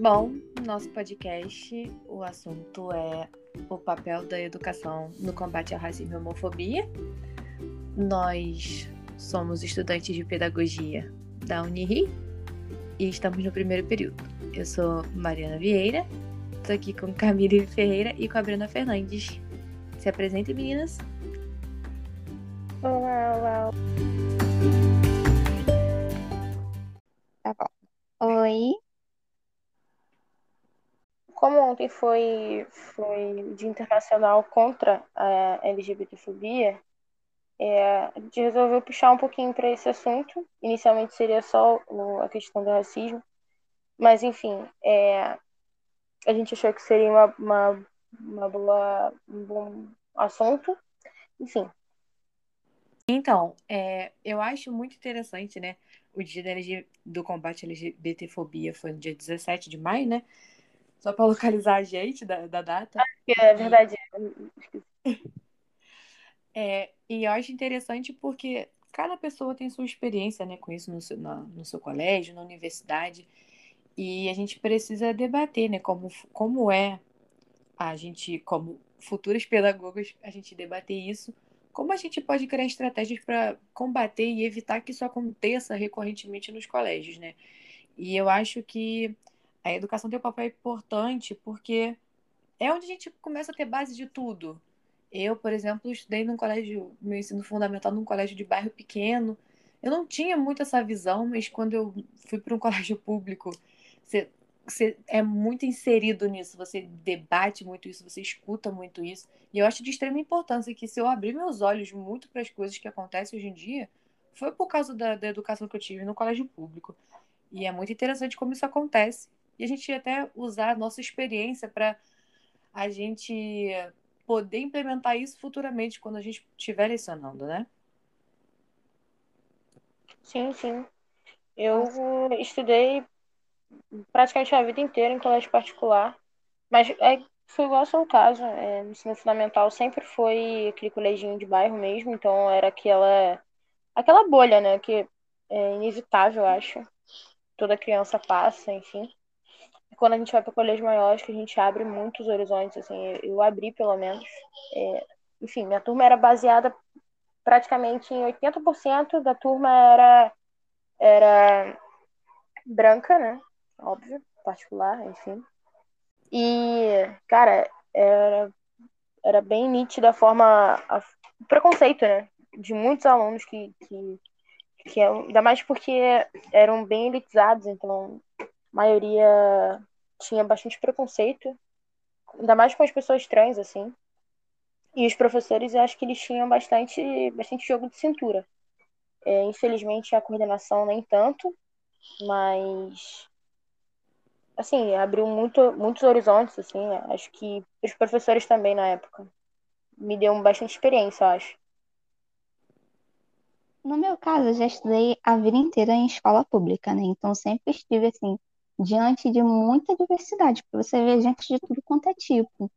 Bom, nosso podcast, o assunto é o papel da educação no combate ao racismo e homofobia. Nós somos estudantes de pedagogia da Uniri e estamos no primeiro período. Eu sou Mariana Vieira, estou aqui com Camille Ferreira e com a Bruna Fernandes. Se apresentem, meninas. Olá, olá. Ontem foi, foi Dia Internacional contra a LGBTfobia, é, a gente resolveu puxar um pouquinho para esse assunto. Inicialmente seria só a questão do racismo, mas enfim, é, a gente achou que seria uma, uma, uma boa, um bom assunto. Enfim. Então, é, eu acho muito interessante, né? O dia do combate à LGBTfobia foi no dia 17 de maio, né? Só para localizar a gente da, da data. É verdade. É, e eu acho interessante porque cada pessoa tem sua experiência né, com isso no seu, na, no seu colégio, na universidade. E a gente precisa debater, né? Como, como é a gente, como futuros pedagogos, a gente debater isso. Como a gente pode criar estratégias para combater e evitar que isso aconteça recorrentemente nos colégios, né? E eu acho que a educação tem um papel importante porque é onde a gente começa a ter base de tudo. Eu, por exemplo, estudei num colégio, meu ensino fundamental num colégio de bairro pequeno. Eu não tinha muito essa visão, mas quando eu fui para um colégio público, você, você é muito inserido nisso, você debate muito isso, você escuta muito isso. E eu acho de extrema importância que se eu abrir meus olhos muito para as coisas que acontecem hoje em dia, foi por causa da, da educação que eu tive no colégio público. E é muito interessante como isso acontece e a gente até usar a nossa experiência para a gente poder implementar isso futuramente quando a gente estiver lecionando, né? Sim, sim. Eu estudei praticamente a vida inteira em colégio particular, mas é, foi igual ao seu caso. É, no ensino fundamental sempre foi aquele coleginho de bairro mesmo, então era aquela, aquela bolha, né? Que é inevitável, acho. Toda criança passa, enfim quando a gente vai para colégio maior, acho que a gente abre muitos horizontes, assim, eu abri pelo menos. É, enfim, minha turma era baseada praticamente em 80% da turma era, era branca, né? Óbvio, particular, enfim. E, cara, era, era bem nítida a forma, a, o preconceito, né? De muitos alunos que, que, que, ainda mais porque eram bem elitizados, então a maioria tinha bastante preconceito, ainda mais com as pessoas trans, assim. E os professores, eu acho que eles tinham bastante, bastante jogo de cintura. É, infelizmente, a coordenação nem tanto, mas assim, abriu muito, muitos horizontes, assim, acho que os professores também na época me deu bastante experiência, acho. No meu caso, eu já estudei a vida inteira em escola pública, né? Então sempre estive assim diante de muita diversidade, porque você vê gente de tudo quanto é tipo.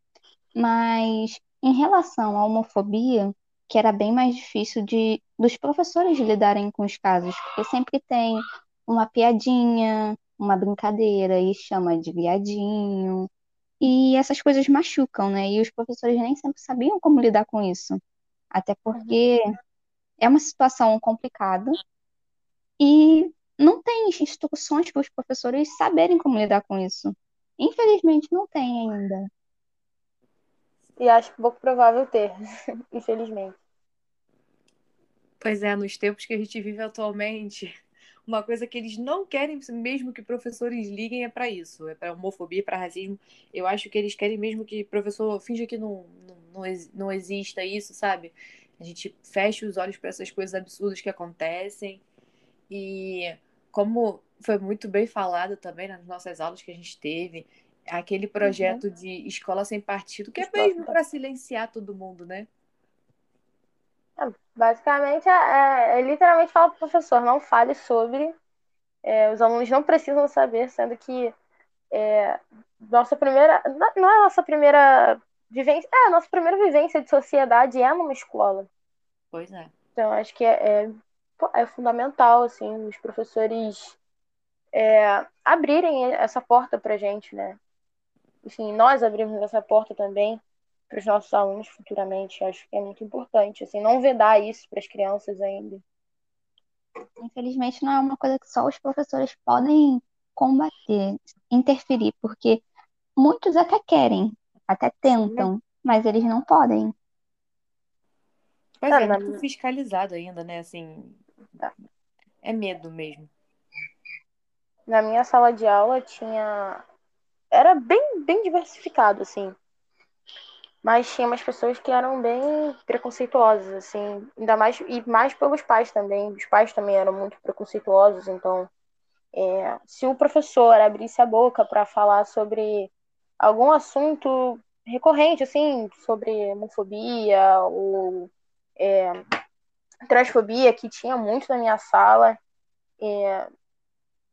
Mas em relação à homofobia, que era bem mais difícil de dos professores lidarem com os casos, porque sempre tem uma piadinha, uma brincadeira e chama de viadinho. E essas coisas machucam, né? E os professores nem sempre sabiam como lidar com isso. Até porque é uma situação complicada e não tem instruções para os professores saberem como lidar com isso. Infelizmente, não tem ainda. E acho pouco provável ter, infelizmente. Pois é, nos tempos que a gente vive atualmente, uma coisa que eles não querem mesmo que professores liguem é para isso, é para homofobia, para racismo. Eu acho que eles querem mesmo que professor finja que não, não, não, não exista isso, sabe? A gente fecha os olhos para essas coisas absurdas que acontecem e como foi muito bem falado também nas nossas aulas que a gente teve, aquele projeto uhum. de escola sem partido, que é mesmo para silenciar todo mundo, né? É, basicamente, é, é, literalmente fala para o professor, não fale sobre, é, os alunos não precisam saber, sendo que é, nossa primeira, não é nossa primeira vivência, é, a nossa primeira vivência de sociedade é numa escola. Pois é. Então, acho que é, é fundamental, assim, os professores é, abrirem essa porta para gente, né? Enfim, nós abrimos essa porta também para os nossos alunos futuramente. Acho que é muito importante, assim, não vedar isso para as crianças ainda. Infelizmente, não é uma coisa que só os professores podem combater, interferir, porque muitos até querem, até tentam, mas eles não podem. Pois é, é muito fiscalizado ainda, né? Assim, é medo mesmo. Na minha sala de aula tinha. Era bem, bem diversificado, assim. Mas tinha umas pessoas que eram bem preconceituosas, assim. Ainda mais. E mais pelos pais também. Os pais também eram muito preconceituosos, então. É, se o professor abrisse a boca para falar sobre algum assunto recorrente, assim, sobre homofobia ou é, transfobia, que tinha muito na minha sala, é,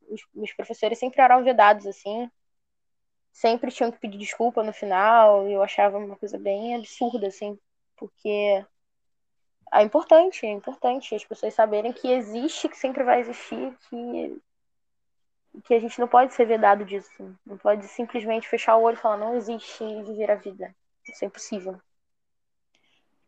os, os professores sempre eram vedados, assim, sempre tinham que pedir desculpa no final, e eu achava uma coisa bem absurda, assim, porque é importante, é importante as pessoas saberem que existe, que sempre vai existir, que, que a gente não pode ser vedado disso. Não pode simplesmente fechar o olho e falar, não existe e viver a vida. Isso é impossível.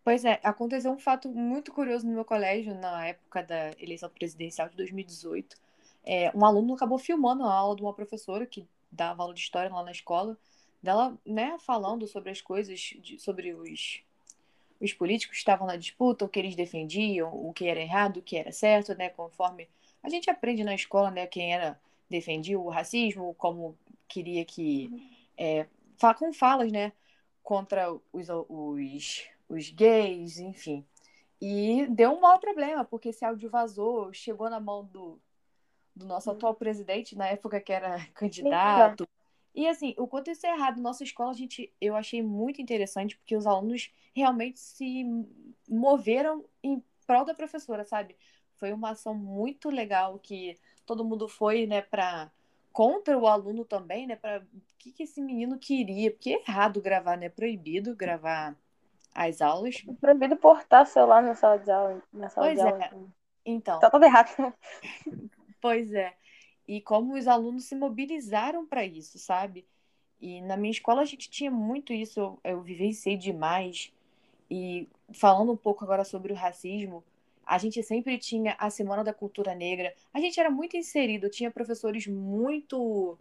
Pois é, aconteceu um fato muito curioso no meu colégio na época da eleição presidencial de 2018 é, um aluno acabou filmando a aula de uma professora que dava aula de história lá na escola, dela, né, falando sobre as coisas, de, sobre os, os políticos que estavam na disputa, o que eles defendiam, o que era errado, o que era certo, né, conforme a gente aprende na escola, né, quem era defendia o racismo, como queria que é, com falas, né, contra os, os, os gays, enfim. E deu um mau problema, porque esse áudio vazou, chegou na mão do, do nosso hum. atual presidente, na época que era candidato. E assim, o quanto isso é errado, nossa escola, a gente, eu achei muito interessante, porque os alunos realmente se moveram em prol da professora, sabe? Foi uma ação muito legal que todo mundo foi, né, para contra o aluno também, né, para o que, que esse menino queria, porque é errado gravar, né, proibido gravar as aulas. É proibido portar celular na sala de aula, na sala pois de é. aula. Então. Tá tudo errado. Pois é. E como os alunos se mobilizaram para isso, sabe? E na minha escola a gente tinha muito isso, eu, eu vivenciei demais. E falando um pouco agora sobre o racismo, a gente sempre tinha a Semana da Cultura Negra. A gente era muito inserido, tinha professores muito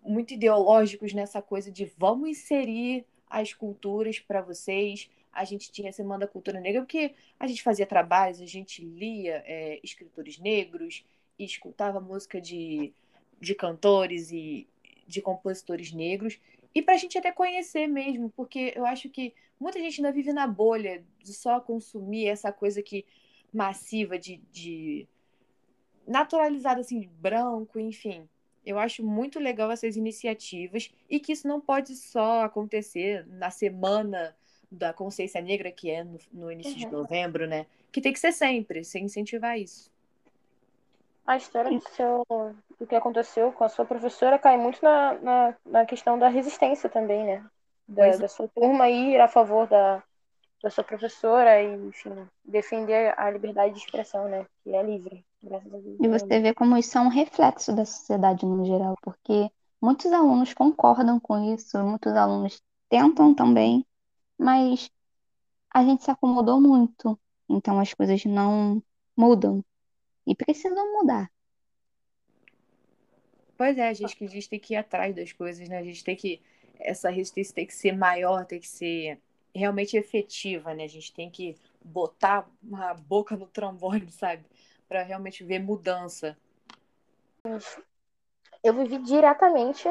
muito ideológicos nessa coisa de vamos inserir as culturas para vocês. A gente tinha a Semana da Cultura Negra porque a gente fazia trabalhos, a gente lia é, escritores negros, e escutava música de, de cantores e de compositores negros, e para a gente até conhecer mesmo, porque eu acho que muita gente ainda vive na bolha de só consumir essa coisa que massiva de, de naturalizada assim, branco, enfim. Eu acho muito legal essas iniciativas e que isso não pode só acontecer na semana da consciência negra, que é no, no início uhum. de novembro, né? Que tem que ser sempre, sem incentivar isso a história do, seu, do que aconteceu com a sua professora cai muito na, na, na questão da resistência também, né? Da, da, sua turma ir a favor da, da sua professora e, enfim, defender a liberdade de expressão, né? Que é livre, graças a Deus. E você vê como isso é um reflexo da sociedade no geral, porque muitos alunos concordam com isso, muitos alunos tentam também, mas a gente se acomodou muito, então as coisas não mudam e precisam mudar. Pois é, a gente que a gente tem que ir atrás das coisas, né? A gente tem que essa resistência tem que ser maior, tem que ser realmente efetiva, né? A gente tem que botar a boca no trombone, sabe? Para realmente ver mudança. Eu vivi diretamente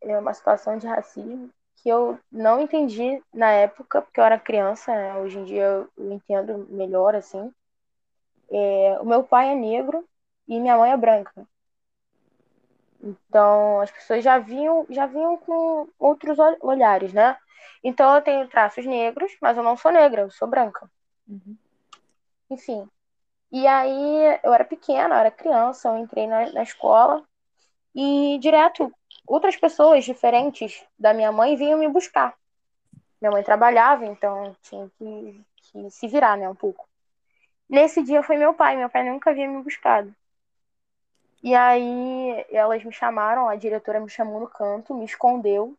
é, uma situação de racismo que eu não entendi na época, porque eu era criança, né? Hoje em dia eu entendo melhor, assim. É, o meu pai é negro e minha mãe é branca. Então, as pessoas já vinham, já vinham com outros olhares, né? Então, eu tenho traços negros, mas eu não sou negra, eu sou branca. Uhum. Enfim. E aí, eu era pequena, eu era criança, eu entrei na, na escola e direto outras pessoas diferentes da minha mãe vinham me buscar. Minha mãe trabalhava, então tinha que, que se virar, né, um pouco. Nesse dia foi meu pai, meu pai nunca havia me buscado. E aí elas me chamaram, a diretora me chamou no canto, me escondeu.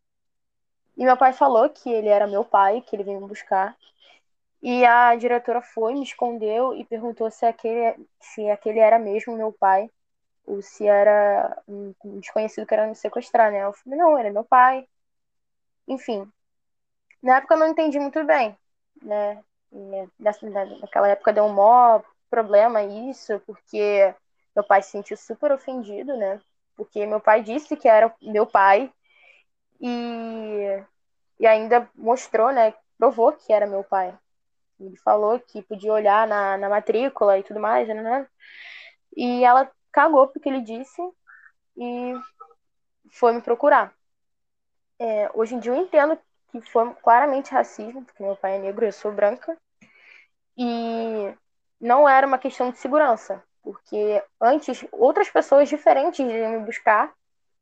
E meu pai falou que ele era meu pai, que ele veio me buscar. E a diretora foi, me escondeu e perguntou se aquele, se aquele era mesmo meu pai ou se era um desconhecido que era me sequestrar, né? Eu falei, não, ele é meu pai. Enfim, na época eu não entendi muito bem, né? Nessa, naquela época deu um maior problema isso, porque meu pai se sentiu super ofendido, né? Porque meu pai disse que era meu pai e, e ainda mostrou, né? Provou que era meu pai. Ele falou que podia olhar na, na matrícula e tudo mais, né? E ela cagou porque ele disse e foi me procurar. É, hoje em dia eu entendo que foi claramente racismo, porque meu pai é negro e eu sou branca. E não era uma questão de segurança, porque antes outras pessoas diferentes iam me buscar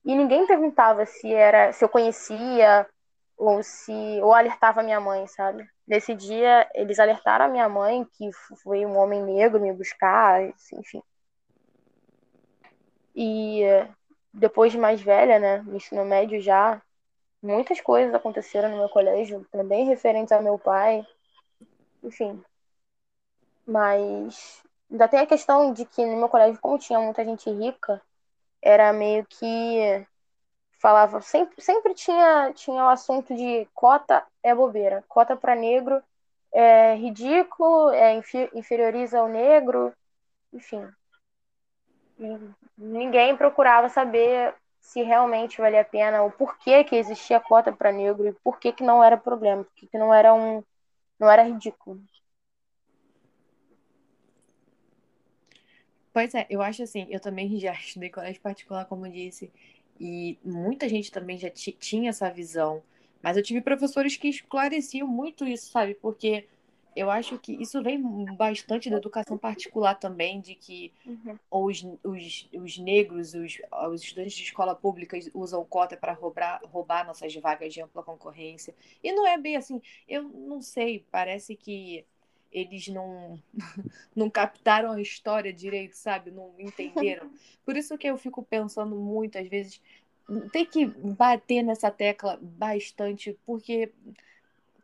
e ninguém perguntava se era se eu conhecia ou se ou alertava minha mãe, sabe? Nesse dia eles alertaram a minha mãe que foi um homem negro me buscar, enfim. E depois de mais velha, né, no ensino médio já, muitas coisas aconteceram no meu colégio, também referentes ao meu pai. Enfim. Mas ainda tem a questão de que no meu colégio, como tinha muita gente rica, era meio que falava sempre, sempre tinha tinha o assunto de cota é bobeira, cota para negro é ridículo, é inferioriza o negro, enfim. Ninguém procurava saber se realmente valia a pena, o porquê que existia cota para negro e por que não era problema, por que não era um não era ridículo. Pois é, eu acho assim, eu também já estudei colégio particular, como disse, e muita gente também já tinha essa visão, mas eu tive professores que esclareciam muito isso, sabe? Porque eu acho que isso vem bastante da educação particular também, de que uhum. os, os, os negros, os, os estudantes de escola pública usam cota para roubar, roubar nossas vagas de ampla concorrência. E não é bem assim, eu não sei, parece que eles não, não captaram a história direito, sabe? Não entenderam. Por isso que eu fico pensando muito, às vezes, tem que bater nessa tecla bastante, porque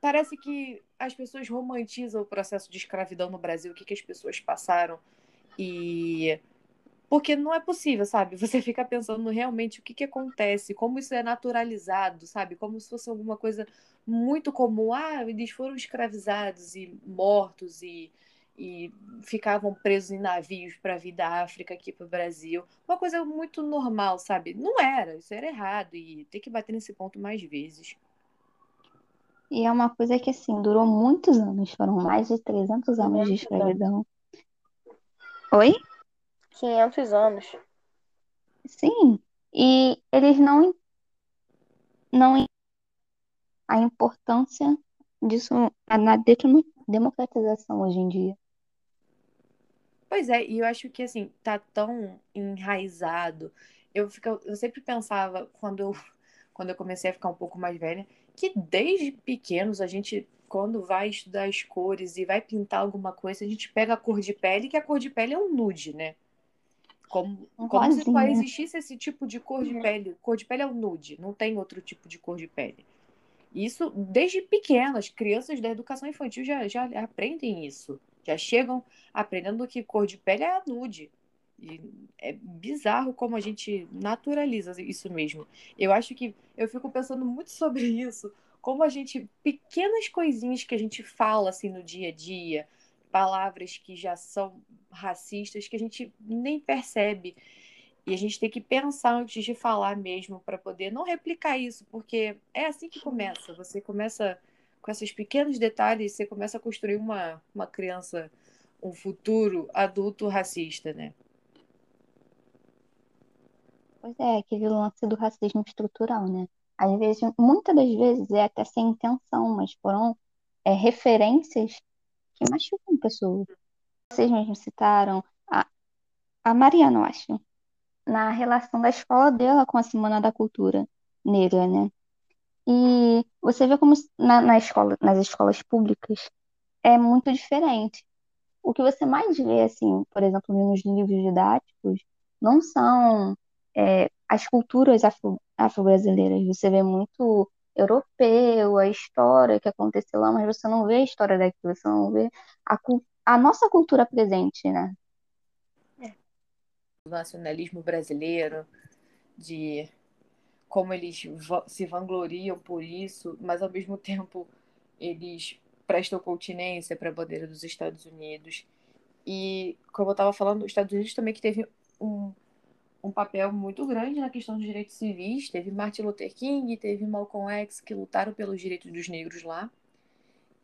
parece que as pessoas romantizam o processo de escravidão no Brasil, o que, que as pessoas passaram. E. Porque não é possível, sabe? Você fica pensando realmente o que, que acontece, como isso é naturalizado, sabe? Como se fosse alguma coisa muito comum. Ah, eles foram escravizados e mortos e, e ficavam presos em navios para vir da África aqui para o Brasil. Uma coisa muito normal, sabe? Não era, isso era errado e tem que bater nesse ponto mais vezes. E é uma coisa que, assim, durou muitos anos, foram mais de 300 anos de escravidão. Oi? 500 anos. Sim, e eles não, não a importância disso na democratização hoje em dia. Pois é, e eu acho que assim, tá tão enraizado. Eu, fico, eu sempre pensava, quando eu, quando eu comecei a ficar um pouco mais velha, que desde pequenos a gente, quando vai estudar as cores e vai pintar alguma coisa, a gente pega a cor de pele, que a cor de pele é um nude, né? Como, como se só existisse esse tipo de cor de pele. Cor de pele é um nude, não tem outro tipo de cor de pele. Isso desde pequenas, crianças da educação infantil já, já aprendem isso. Já chegam aprendendo que cor de pele é a nude. E é bizarro como a gente naturaliza isso mesmo. Eu acho que eu fico pensando muito sobre isso, como a gente pequenas coisinhas que a gente fala assim no dia a dia, palavras que já são racistas que a gente nem percebe. E a gente tem que pensar antes de falar mesmo para poder não replicar isso, porque é assim que começa. Você começa com esses pequenos detalhes, você começa a construir uma, uma criança, um futuro adulto racista, né? Pois é, aquele lance do racismo estrutural, né? Às vezes, muitas das vezes é até sem intenção, mas foram é, referências que machucam pessoas. Vocês mesmos citaram a, a Mariana, eu acho, na relação da escola dela com a Semana da Cultura Negra, né? E você vê como na, na escola, nas escolas públicas é muito diferente. O que você mais vê, assim, por exemplo, nos livros didáticos, não são é, as culturas afro, afro-brasileiras. Você vê muito europeu, a história que aconteceu lá, mas você não vê a história daquilo, você não vê a, a nossa cultura presente, né? O nacionalismo brasileiro, de como eles se vangloriam por isso, mas ao mesmo tempo eles prestam continência para a bandeira dos Estados Unidos. E, como eu estava falando, os Estados Unidos também que teve um, um papel muito grande na questão dos direitos civis. Teve Martin Luther King, teve Malcolm X, que lutaram pelos direitos dos negros lá.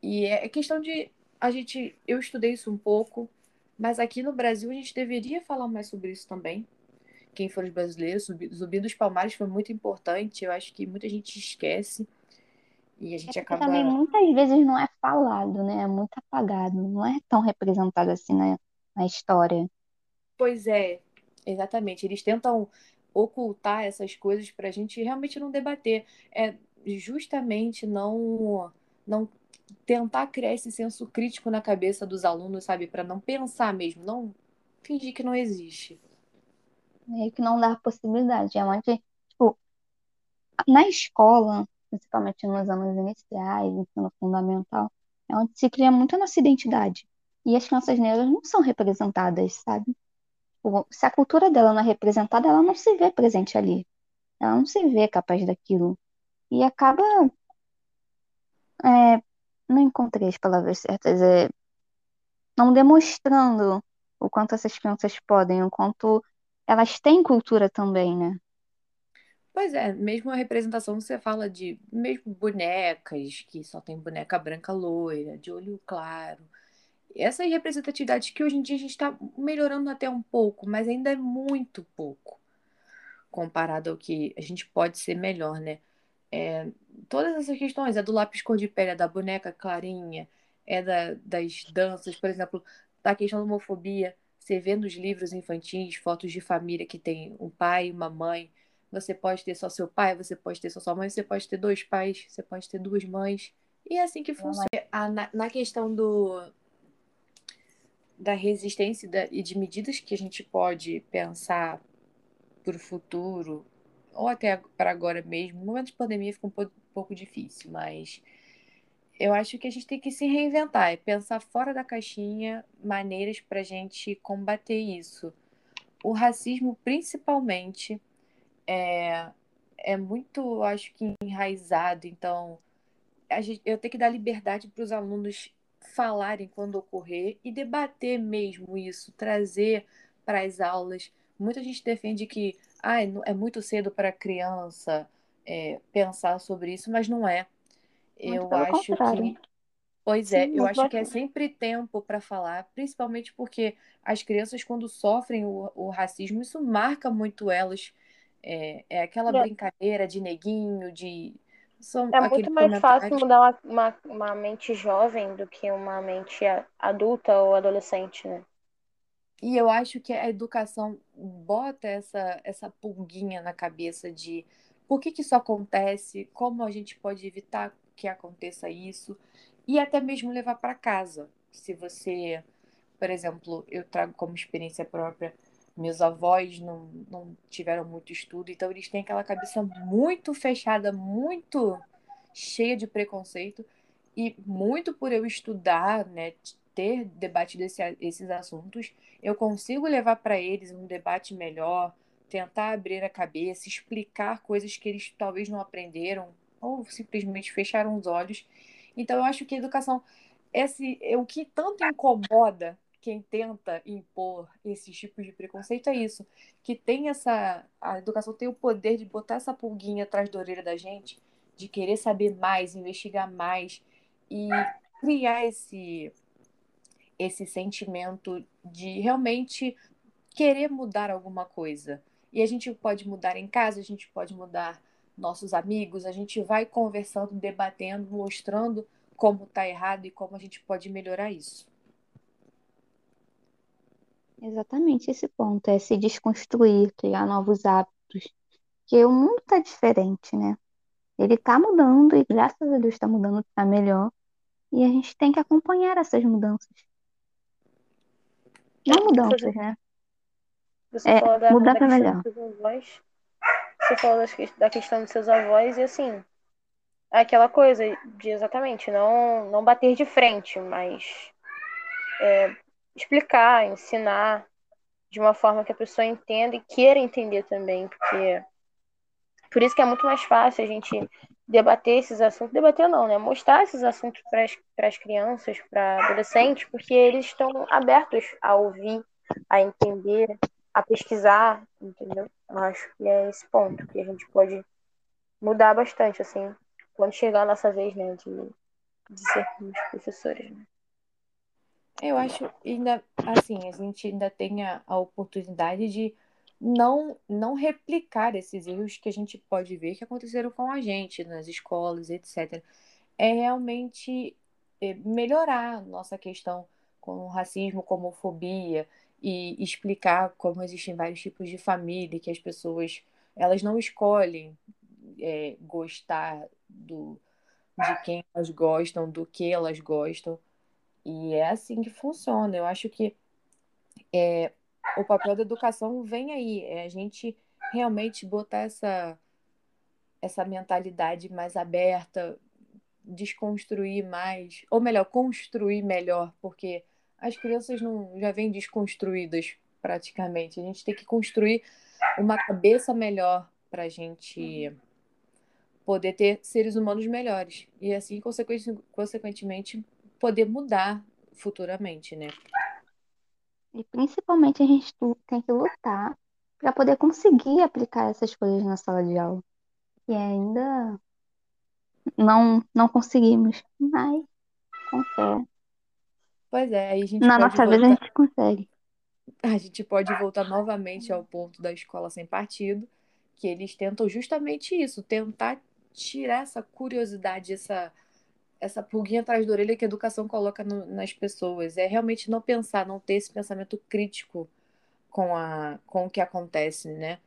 E é questão de. A gente. Eu estudei isso um pouco, mas aqui no Brasil a gente deveria falar mais sobre isso também. Quem foram os brasileiros, Zumbi dos Palmares foi muito importante. Eu acho que muita gente esquece. E a gente é acaba. Também muitas vezes não é falado, né? É muito apagado. Não é tão representado assim na, na história. Pois é, Exatamente. Eles tentam ocultar essas coisas para a gente realmente não debater. É justamente não, não tentar criar esse senso crítico na cabeça dos alunos, sabe? Para não pensar mesmo, não fingir que não existe. Meio que não dá possibilidade. É onde, tipo, na escola, principalmente nos anos iniciais, ensino fundamental, é onde se cria muito a nossa identidade. E as crianças negras não são representadas, sabe? Se a cultura dela não é representada, ela não se vê presente ali. Ela não se vê capaz daquilo. E acaba. É, não encontrei as palavras certas. É, não demonstrando o quanto essas crianças podem, o quanto elas têm cultura também, né? Pois é, mesmo a representação você fala de mesmo bonecas, que só tem boneca branca loira, de olho claro essa representatividade que hoje em dia a gente está melhorando até um pouco, mas ainda é muito pouco comparado ao que a gente pode ser melhor, né? É, todas essas questões, é do lápis cor de pele, é da boneca clarinha, é da, das danças, por exemplo, da questão da homofobia, você vê nos livros infantis fotos de família que tem um pai e uma mãe, você pode ter só seu pai, você pode ter só sua mãe, você pode ter dois pais, você pode ter duas mães, e é assim que funciona. Na, na questão do, da resistência e de medidas que a gente pode pensar para o futuro, ou até para agora mesmo. No momento de pandemia fica um pouco difícil, mas eu acho que a gente tem que se reinventar, é pensar fora da caixinha maneiras para a gente combater isso. O racismo, principalmente, é, é muito, acho que, enraizado. Então, gente, eu tenho que dar liberdade para os alunos falarem quando ocorrer e debater mesmo isso, trazer para as aulas. Muita gente defende que ah, é muito cedo para a criança é, pensar sobre isso, mas não é. Muito eu acho contrário. que. Pois é, eu acho que é sempre tempo para falar, principalmente porque as crianças, quando sofrem o, o racismo, isso marca muito elas. É, é aquela é. brincadeira de neguinho, de são é muito mais fácil mudar uma, uma, uma, mente jovem do que uma mente adulta ou adolescente, né? E eu acho que a educação bota essa, essa pulguinha na cabeça de por que, que isso acontece, como a gente pode evitar que aconteça isso, e até mesmo levar para casa. Se você, por exemplo, eu trago como experiência própria meus avós não, não tiveram muito estudo, então eles têm aquela cabeça muito fechada, muito cheia de preconceito. E muito por eu estudar, né, ter debatido esse, esses assuntos, eu consigo levar para eles um debate melhor, tentar abrir a cabeça, explicar coisas que eles talvez não aprenderam ou simplesmente fecharam os olhos. Então eu acho que a educação, esse, o que tanto incomoda quem tenta impor esses tipos de preconceito é isso, que tem essa a educação tem o poder de botar essa pulguinha atrás da orelha da gente, de querer saber mais, investigar mais e criar esse esse sentimento de realmente querer mudar alguma coisa. E a gente pode mudar em casa, a gente pode mudar nossos amigos, a gente vai conversando, debatendo, mostrando como está errado e como a gente pode melhorar isso. Exatamente esse ponto, é se desconstruir, criar novos hábitos. Porque o mundo está diferente, né? Ele está mudando e graças a Deus está mudando para melhor. E a gente tem que acompanhar essas mudanças. Não mudanças, né? Você É, falou da, mudar da pra questão melhor. dos seus avós. Você falou das da questão dos seus avós e assim, é aquela coisa de exatamente não, não bater de frente, mas é, explicar, ensinar de uma forma que a pessoa entenda e queira entender também, porque por isso que é muito mais fácil a gente debater esses assuntos, debater não, né? Mostrar esses assuntos para as crianças, para adolescentes, porque eles estão abertos a ouvir, a entender, a pesquisar, entendeu? Eu acho que é esse ponto que a gente pode mudar bastante, assim, quando chegar a nossa vez, né, de, de sermos professores, né? Eu acho ainda assim, a gente ainda tem a, a oportunidade de não não replicar esses erros que a gente pode ver que aconteceram com a gente nas escolas, etc. É realmente é, melhorar nossa questão com racismo, com homofobia e explicar como existem vários tipos de família, que as pessoas elas não escolhem é, gostar do, de quem elas gostam, do que elas gostam. E é assim que funciona. Eu acho que é, o papel da educação vem aí, é a gente realmente botar essa, essa mentalidade mais aberta, desconstruir mais, ou melhor, construir melhor, porque as crianças não já vêm desconstruídas praticamente. A gente tem que construir uma cabeça melhor para a gente poder ter seres humanos melhores e assim consequentemente poder mudar futuramente, né? E principalmente a gente tem que lutar para poder conseguir aplicar essas coisas na sala de aula. E ainda não, não conseguimos, mas com fé. Pois é, aí a gente Na nossa voltar... vez a gente consegue. A gente pode voltar novamente ao ponto da escola sem partido, que eles tentam justamente isso, tentar tirar essa curiosidade, essa essa pulguinha atrás da orelha que a educação coloca no, nas pessoas. É realmente não pensar, não ter esse pensamento crítico com, a, com o que acontece, né?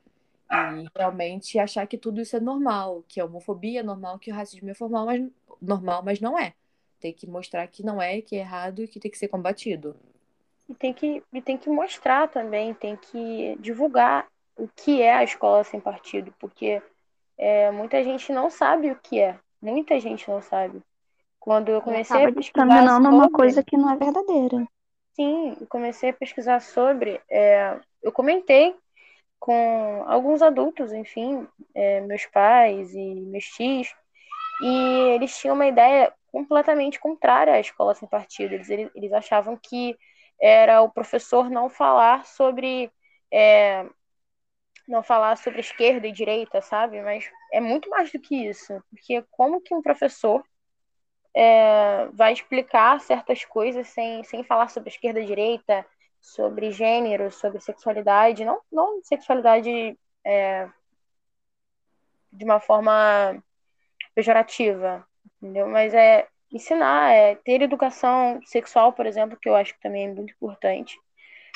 E realmente achar que tudo isso é normal, que a homofobia é normal, que o racismo é formal, mas, normal, mas não é. Tem que mostrar que não é, que é errado e que tem que ser combatido. E tem que, e tem que mostrar também, tem que divulgar o que é a escola sem partido, porque é, muita gente não sabe o que é. Muita gente não sabe. Quando eu comecei acaba a pesquisar discriminando sobre... uma coisa que não é verdadeira. Sim, comecei a pesquisar sobre. É, eu comentei com alguns adultos, enfim, é, meus pais e meus tios, e eles tinham uma ideia completamente contrária à escola sem partido. Eles, eles achavam que era o professor não falar sobre é, não falar sobre esquerda e direita, sabe? Mas é muito mais do que isso, porque como que um professor é, vai explicar certas coisas sem, sem falar sobre esquerda direita, sobre gênero, sobre sexualidade, não, não sexualidade é, de uma forma pejorativa, entendeu? Mas é ensinar, é ter educação sexual, por exemplo, que eu acho que também é muito importante.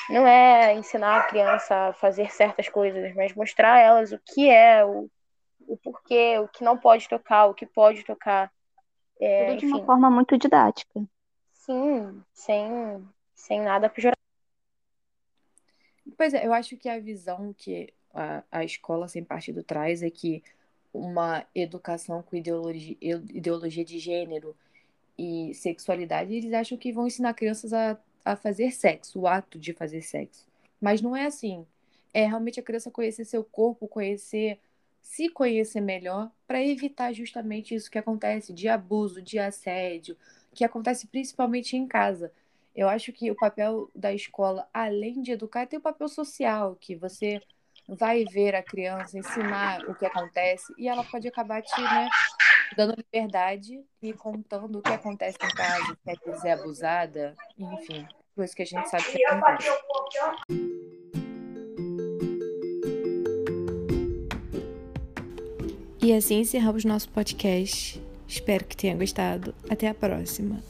Não é ensinar a criança a fazer certas coisas, mas mostrar a elas o que é, o, o porquê, o que não pode tocar, o que pode tocar. É, Tudo de enfim. uma forma muito didática. Sim, sem, sem nada pejorativo. Pois é, eu acho que a visão que a, a escola sem partido traz é que uma educação com ideologia, ideologia de gênero e sexualidade, eles acham que vão ensinar crianças a, a fazer sexo, o ato de fazer sexo. Mas não é assim. É realmente a criança conhecer seu corpo, conhecer, se conhecer melhor, para evitar justamente isso que acontece de abuso, de assédio, que acontece principalmente em casa. Eu acho que o papel da escola, além de educar, tem o papel social, que você vai ver a criança, ensinar o que acontece, e ela pode acabar te, né, dando liberdade e contando o que acontece em casa, se é abusada, enfim, coisa que a gente sabe que acontece. E assim encerramos nosso podcast. Espero que tenha gostado. Até a próxima.